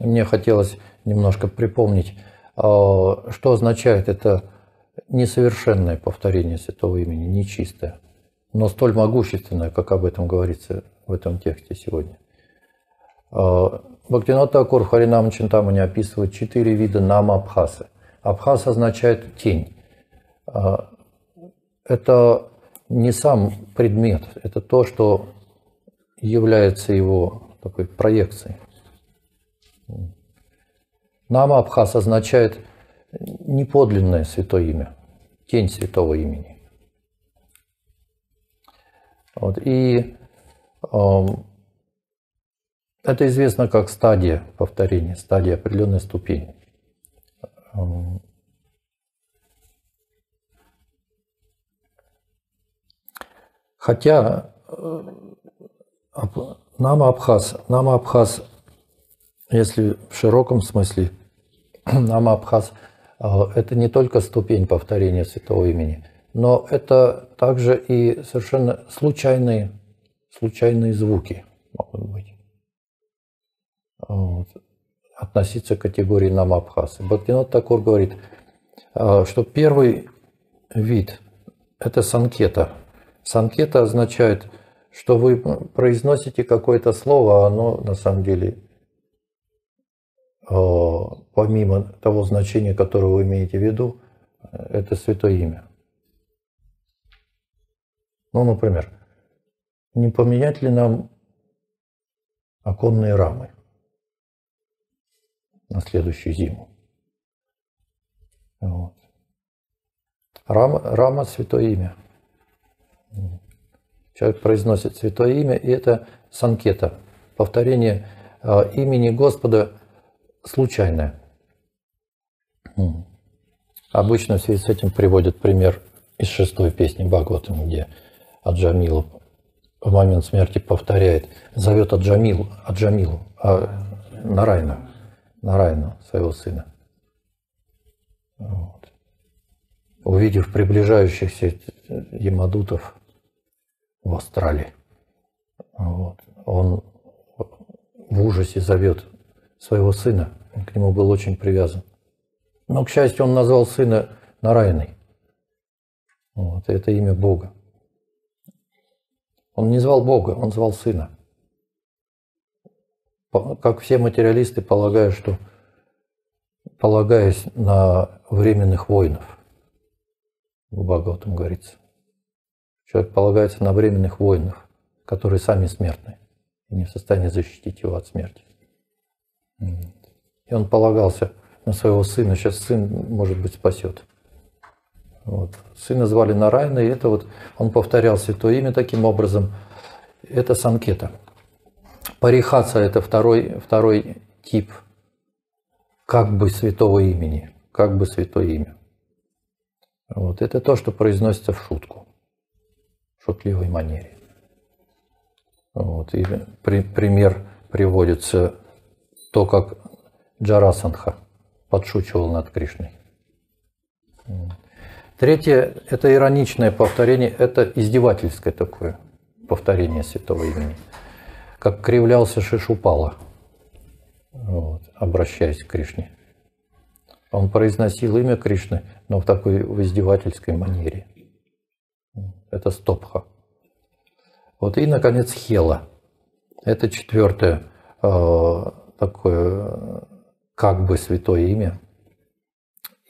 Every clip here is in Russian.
Мне хотелось немножко припомнить, а, что означает это несовершенное повторение святого имени, нечистое, но столь могущественное, как об этом говорится в этом тексте сегодня. А, Бхактинот Такур в Харинам Чинтамане описывает четыре вида нама Абхасы. Абхас означает тень. А, это не сам предмет, это то, что является его такой проекцией. Нама Абхас означает неподлинное святое имя, тень святого имени. Вот. И э, это известно как стадия повторения, стадия определенной ступени. Эм, хотя э, Нама Абхаз, Нама Абхаз, если в широком смысле, Нама Абхаз – это не только ступень повторения святого имени, но это также и совершенно случайные, случайные звуки могут быть. Вот. Относиться к категории Намабхасы. Бхактинот Такур говорит, что первый вид – это санкета. Санкета означает – что вы произносите какое-то слово, а оно на самом деле, помимо того значения, которое вы имеете в виду, это святое имя. Ну, например, не поменять ли нам оконные рамы на следующую зиму? Вот. Рама, рама – святое имя. Человек произносит святое имя, и это санкета, повторение а, имени Господа случайное. Обычно в связи с этим приводят пример из шестой песни Бхагаватам, где Аджамилу в момент смерти повторяет, зовет Аджамилу, Аджамилу, а Нарайна, Нарайна, своего сына. Вот. Увидев приближающихся Ямадутов, в Австралии. Вот. Он в ужасе зовет своего сына. Он к нему был очень привязан. Но, к счастью, он назвал сына Нарайной. Вот. Это имя Бога. Он не звал Бога, он звал сына. Как все материалисты, полагая, что полагаясь на временных воинов, в Бхагаватам говорится – Человек полагается на временных воинов, которые сами смертны и не в состоянии защитить его от смерти. И он полагался на своего сына. Сейчас сын, может быть, спасет. Вот. Сына звали Нарайна, и это вот он повторял святое имя таким образом. Это санкета. Парихаца – это второй, второй тип как бы святого имени, как бы святое имя. Вот. Это то, что произносится в шутку шутливой манере. Вот. И при, пример приводится то, как Джарасанха подшучивал над Кришной. Третье – это ироничное повторение, это издевательское такое повторение святого имени. Как кривлялся Шишупала, вот, обращаясь к Кришне. Он произносил имя Кришны, но в такой в издевательской манере – это стопха. Вот и, наконец, хела. Это четвертое э, такое как бы святое имя.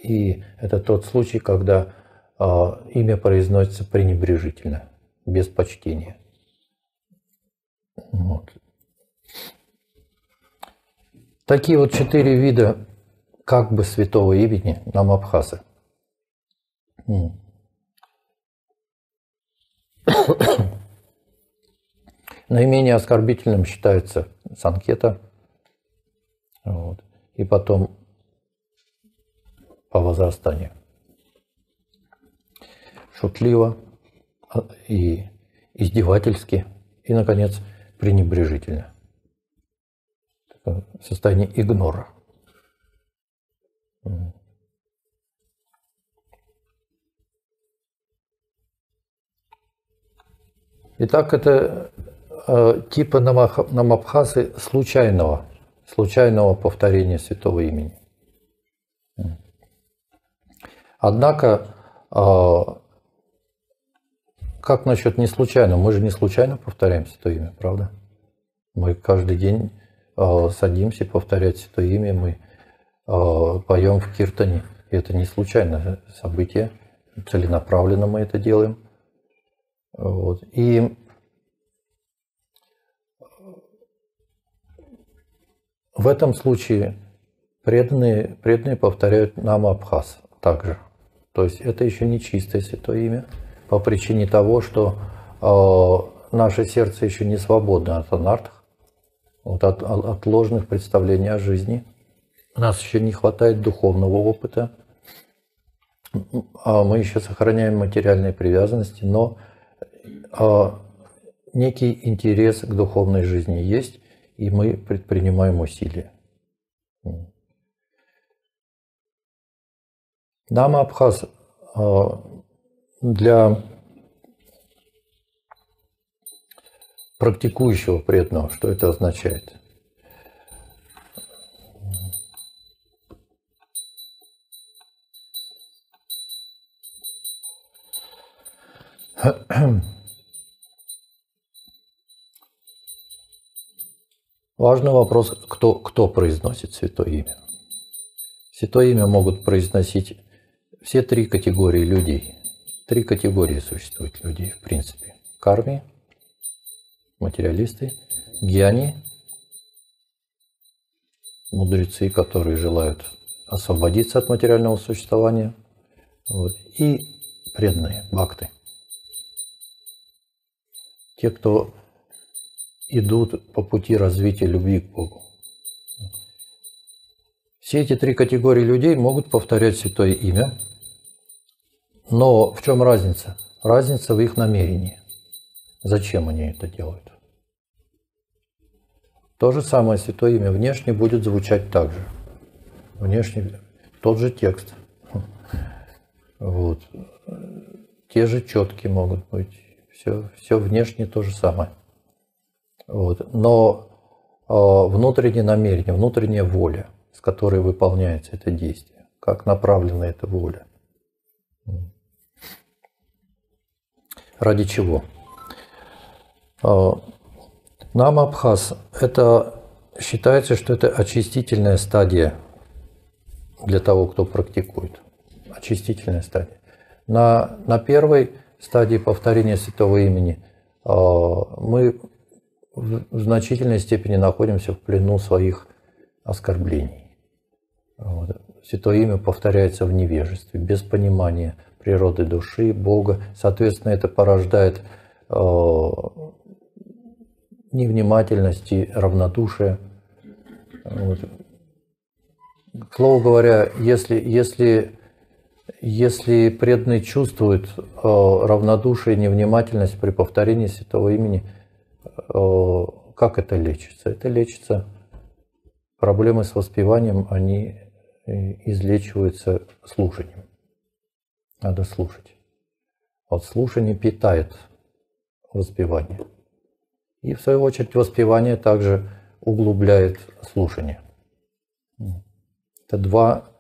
И это тот случай, когда э, имя произносится пренебрежительно, без почтения. Вот. Такие вот четыре вида как бы святого имени нам Абхазы. Наименее оскорбительным считается санкета. Вот. И потом по возрастанию. Шутливо а, и издевательски. И, наконец, пренебрежительно. Состояние игнора. Итак, это э, типа намабхасы случайного случайного повторения святого имени. Однако, а, как насчет не случайно? Мы же не случайно повторяем святое имя, правда? Мы каждый день а, садимся повторять святое имя, мы а, поем в киртане. Это не случайное событие, целенаправленно мы это делаем. Вот. И в этом случае преданные, преданные повторяют нам Абхаз также. То есть это еще не чистое святое имя по причине того, что э, наше сердце еще не свободно от анартх, вот от, от ложных представлений о жизни. У нас еще не хватает духовного опыта. А мы еще сохраняем материальные привязанности, но э, некий интерес к духовной жизни есть, и мы предпринимаем усилия. Нама Абхаз а, для практикующего преданного, что это означает? Важный вопрос, кто, кто произносит святое имя. Святое имя могут произносить все три категории людей. Три категории существуют людей, в принципе. Карми, материалисты, гьяни, мудрецы, которые желают освободиться от материального существования, вот, и преданные, бхакты. Те, кто идут по пути развития любви к Богу. Все эти три категории людей могут повторять святое имя, но в чем разница? Разница в их намерении. Зачем они это делают? То же самое святое имя внешне будет звучать так же. Внешне тот же текст. Вот. Те же четкие могут быть. Все, все внешне то же самое. Вот. Но э, внутреннее намерение, внутренняя воля – с которой выполняется это действие, как направлена эта воля. Ради чего? А, Нам Абхаз – это считается, что это очистительная стадия для того, кто практикует. Очистительная стадия. На, на первой стадии повторения святого имени а, мы в значительной степени находимся в плену своих оскорблений. Вот. Святое имя повторяется в невежестве, без понимания природы души, Бога. Соответственно, это порождает э, невнимательность и равнодушие. Вот. К слову говоря, если, если, если преданный чувствует э, равнодушие и невнимательность при повторении святого имени, как это лечится? Это лечится проблемы с воспеванием, они излечиваются слушанием. Надо слушать. Вот слушание питает воспевание. И в свою очередь воспевание также углубляет слушание. Это два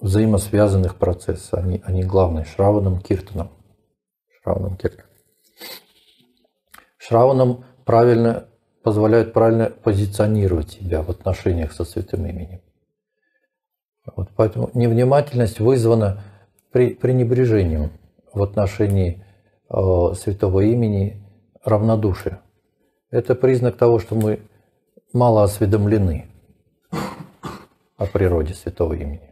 взаимосвязанных процесса. Они, они главные. Шраваном, Киртаном. Шраваном, Киртаном. Шраваном правильно позволяют правильно позиционировать себя в отношениях со святым именем. Вот поэтому невнимательность вызвана при, пренебрежением в отношении э, святого имени равнодушия. Это признак того, что мы мало осведомлены о природе святого имени.